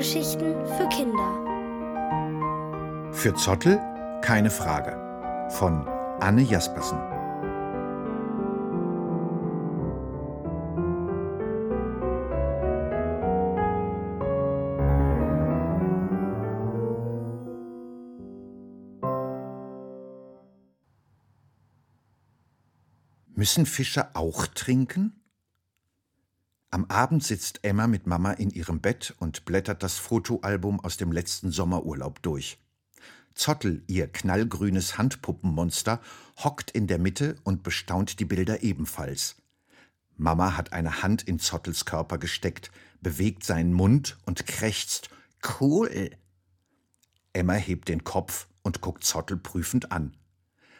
Hörgeschichten für Kinder. Für Zottel keine Frage. Von Anne Jaspersen. Müssen Fische auch trinken? Am Abend sitzt Emma mit Mama in ihrem Bett und blättert das Fotoalbum aus dem letzten Sommerurlaub durch. Zottel, ihr knallgrünes Handpuppenmonster, hockt in der Mitte und bestaunt die Bilder ebenfalls. Mama hat eine Hand in Zottels Körper gesteckt, bewegt seinen Mund und krächzt Cool. Emma hebt den Kopf und guckt Zottel prüfend an.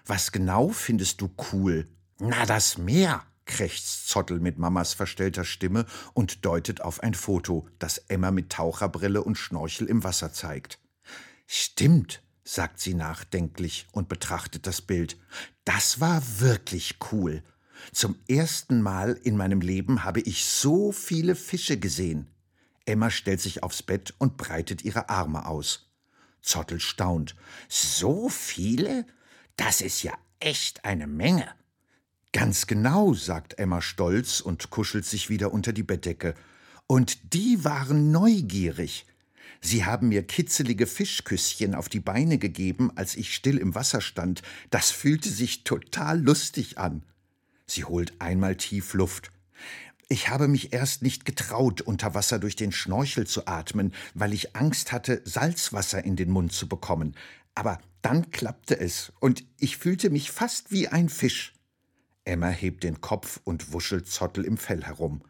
Was genau findest du cool? Na, das Meer, krächzt Zottel mit Mamas verstellter Stimme und deutet auf ein Foto, das Emma mit Taucherbrille und Schnorchel im Wasser zeigt. Stimmt, sagt sie nachdenklich und betrachtet das Bild. Das war wirklich cool. Zum ersten Mal in meinem Leben habe ich so viele Fische gesehen. Emma stellt sich aufs Bett und breitet ihre Arme aus. Zottel staunt. So viele? Das ist ja echt eine Menge. Ganz genau, sagt Emma stolz und kuschelt sich wieder unter die Bettdecke. Und die waren neugierig. Sie haben mir kitzelige Fischküsschen auf die Beine gegeben, als ich still im Wasser stand. Das fühlte sich total lustig an. Sie holt einmal tief Luft. Ich habe mich erst nicht getraut, unter Wasser durch den Schnorchel zu atmen, weil ich Angst hatte, Salzwasser in den Mund zu bekommen. Aber dann klappte es, und ich fühlte mich fast wie ein Fisch. Emma hebt den Kopf und wuschelt Zottel im Fell herum.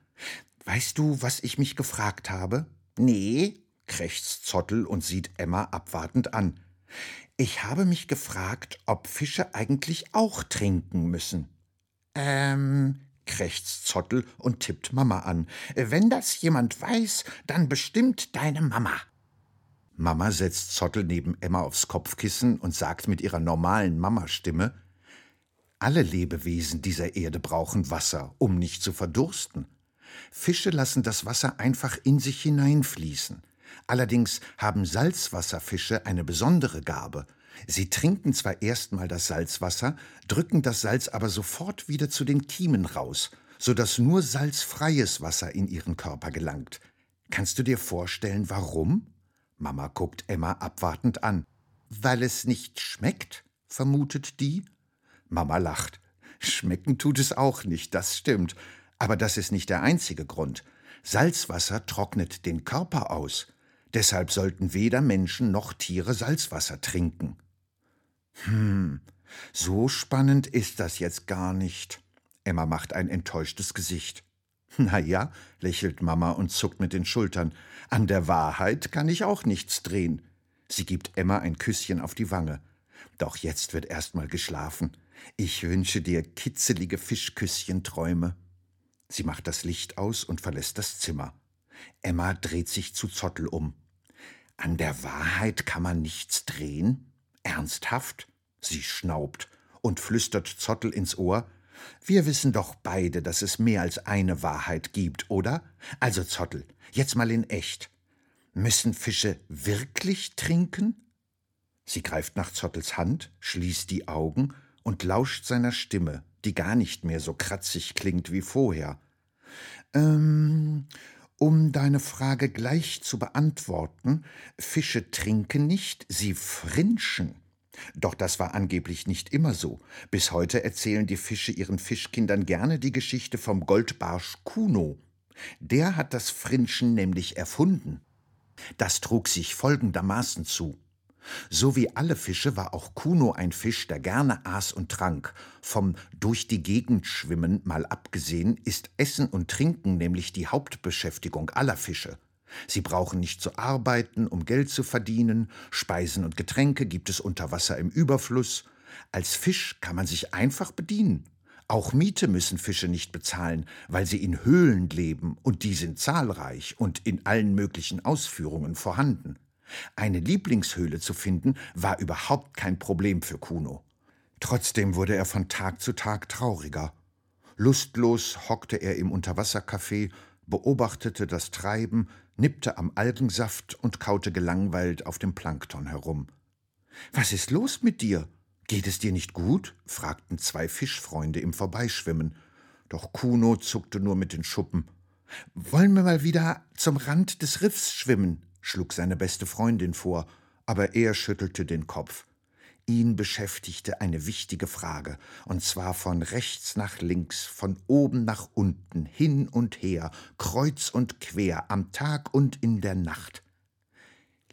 Weißt du, was ich mich gefragt habe? Nee, krächzt Zottel und sieht Emma abwartend an. Ich habe mich gefragt, ob Fische eigentlich auch trinken müssen. Ähm, krächzt Zottel und tippt Mama an. Wenn das jemand weiß, dann bestimmt deine Mama. Mama setzt Zottel neben Emma aufs Kopfkissen und sagt mit ihrer normalen Mamastimme alle Lebewesen dieser Erde brauchen Wasser, um nicht zu verdursten. Fische lassen das Wasser einfach in sich hineinfließen. Allerdings haben Salzwasserfische eine besondere Gabe. Sie trinken zwar erstmal das Salzwasser, drücken das Salz aber sofort wieder zu den Kiemen raus, so dass nur salzfreies Wasser in ihren Körper gelangt. Kannst du dir vorstellen, warum? Mama guckt Emma abwartend an. Weil es nicht schmeckt, vermutet die Mama lacht. Schmecken tut es auch nicht, das stimmt. Aber das ist nicht der einzige Grund. Salzwasser trocknet den Körper aus. Deshalb sollten weder Menschen noch Tiere Salzwasser trinken. Hm, so spannend ist das jetzt gar nicht. Emma macht ein enttäuschtes Gesicht. Na ja, lächelt Mama und zuckt mit den Schultern. An der Wahrheit kann ich auch nichts drehen. Sie gibt Emma ein Küsschen auf die Wange. Doch jetzt wird erst mal geschlafen. Ich wünsche dir kitzelige Fischküsschenträume. Sie macht das Licht aus und verlässt das Zimmer. Emma dreht sich zu Zottel um. An der Wahrheit kann man nichts drehen? Ernsthaft? Sie schnaubt und flüstert Zottel ins Ohr. Wir wissen doch beide, dass es mehr als eine Wahrheit gibt, oder? Also Zottel, jetzt mal in echt. Müssen Fische wirklich trinken? Sie greift nach Zottels Hand, schließt die Augen und lauscht seiner Stimme, die gar nicht mehr so kratzig klingt wie vorher. Ähm, um deine Frage gleich zu beantworten, Fische trinken nicht, sie frinschen. Doch das war angeblich nicht immer so. Bis heute erzählen die Fische ihren Fischkindern gerne die Geschichte vom Goldbarsch Kuno. Der hat das Frinschen nämlich erfunden. Das trug sich folgendermaßen zu. So wie alle Fische war auch Kuno ein Fisch, der gerne aß und trank. Vom durch die Gegend schwimmen mal abgesehen, ist Essen und Trinken nämlich die Hauptbeschäftigung aller Fische. Sie brauchen nicht zu arbeiten, um Geld zu verdienen, Speisen und Getränke gibt es unter Wasser im Überfluss. Als Fisch kann man sich einfach bedienen. Auch Miete müssen Fische nicht bezahlen, weil sie in Höhlen leben, und die sind zahlreich und in allen möglichen Ausführungen vorhanden. Eine Lieblingshöhle zu finden, war überhaupt kein Problem für Kuno. Trotzdem wurde er von Tag zu Tag trauriger. Lustlos hockte er im Unterwassercafé, beobachtete das Treiben, nippte am Algensaft und kaute gelangweilt auf dem Plankton herum. Was ist los mit dir? Geht es dir nicht gut? fragten zwei Fischfreunde im Vorbeischwimmen. Doch Kuno zuckte nur mit den Schuppen. Wollen wir mal wieder zum Rand des Riffs schwimmen? Schlug seine beste Freundin vor, aber er schüttelte den Kopf. Ihn beschäftigte eine wichtige Frage, und zwar von rechts nach links, von oben nach unten, hin und her, kreuz und quer, am Tag und in der Nacht.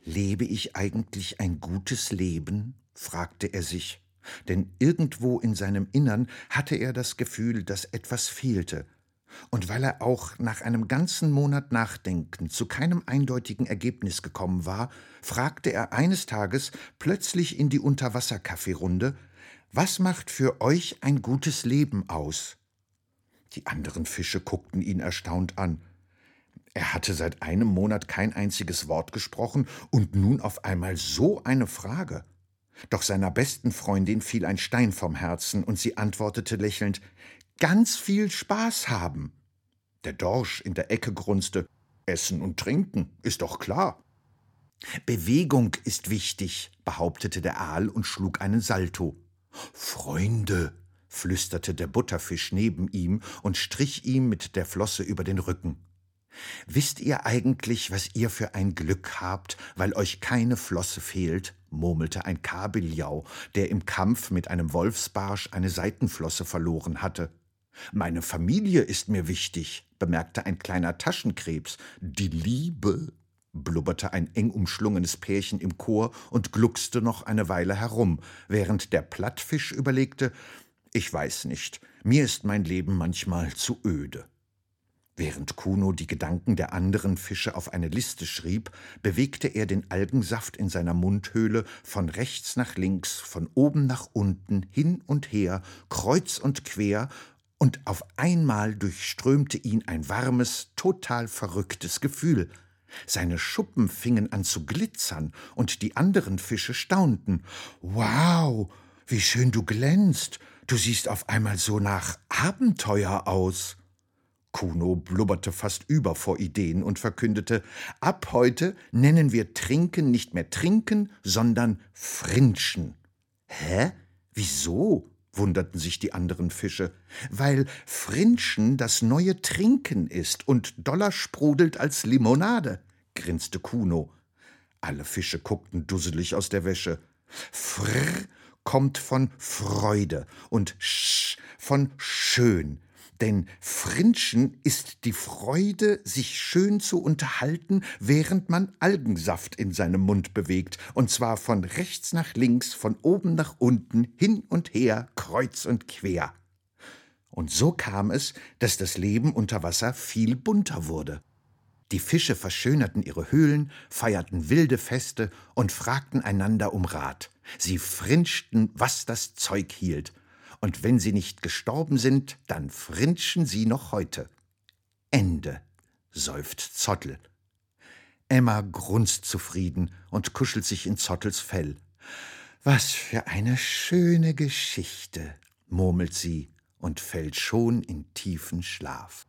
Lebe ich eigentlich ein gutes Leben? fragte er sich, denn irgendwo in seinem Innern hatte er das Gefühl, dass etwas fehlte, und weil er auch nach einem ganzen Monat Nachdenken zu keinem eindeutigen Ergebnis gekommen war, fragte er eines Tages plötzlich in die Unterwasserkaffeerunde Was macht für euch ein gutes Leben aus? Die anderen Fische guckten ihn erstaunt an. Er hatte seit einem Monat kein einziges Wort gesprochen und nun auf einmal so eine Frage. Doch seiner besten Freundin fiel ein Stein vom Herzen und sie antwortete lächelnd ganz viel Spaß haben. Der Dorsch in der Ecke grunzte Essen und Trinken, ist doch klar. Bewegung ist wichtig, behauptete der Aal und schlug einen Salto. Freunde, flüsterte der Butterfisch neben ihm und strich ihm mit der Flosse über den Rücken. Wisst ihr eigentlich, was ihr für ein Glück habt, weil euch keine Flosse fehlt? murmelte ein Kabeljau, der im Kampf mit einem Wolfsbarsch eine Seitenflosse verloren hatte. Meine Familie ist mir wichtig, bemerkte ein kleiner Taschenkrebs. Die Liebe, blubberte ein eng umschlungenes Pärchen im Chor und gluckste noch eine Weile herum, während der Plattfisch überlegte, ich weiß nicht, mir ist mein Leben manchmal zu öde. Während Kuno die Gedanken der anderen Fische auf eine Liste schrieb, bewegte er den Algensaft in seiner Mundhöhle von rechts nach links, von oben nach unten, hin und her, kreuz und quer und auf einmal durchströmte ihn ein warmes, total verrücktes Gefühl. Seine Schuppen fingen an zu glitzern, und die anderen Fische staunten. Wow, wie schön du glänzt. Du siehst auf einmal so nach Abenteuer aus. Kuno blubberte fast über vor Ideen und verkündete Ab heute nennen wir Trinken nicht mehr Trinken, sondern Frinschen. Hä? Wieso? Wunderten sich die anderen Fische, weil Frinschen das neue Trinken ist und doller sprudelt als Limonade, grinste Kuno. Alle Fische guckten dusselig aus der Wäsche. Frr kommt von Freude und sch von schön. Denn Frinschen ist die Freude, sich schön zu unterhalten, während man Algensaft in seinem Mund bewegt, und zwar von rechts nach links, von oben nach unten, hin und her, kreuz und quer. Und so kam es, dass das Leben unter Wasser viel bunter wurde. Die Fische verschönerten ihre Höhlen, feierten wilde Feste und fragten einander um Rat. Sie frinschten, was das Zeug hielt, und wenn sie nicht gestorben sind, dann frinschen sie noch heute. Ende, seufzt Zottel. Emma grunzt zufrieden und kuschelt sich in Zottels Fell. Was für eine schöne Geschichte, murmelt sie und fällt schon in tiefen Schlaf.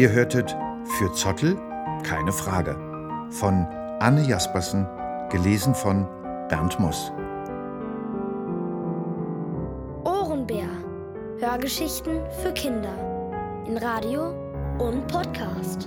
Ihr hörtet Für Zottel keine Frage von Anne Jaspersen, gelesen von Bernd Muss. Ohrenbär. Hörgeschichten für Kinder. In Radio und Podcast.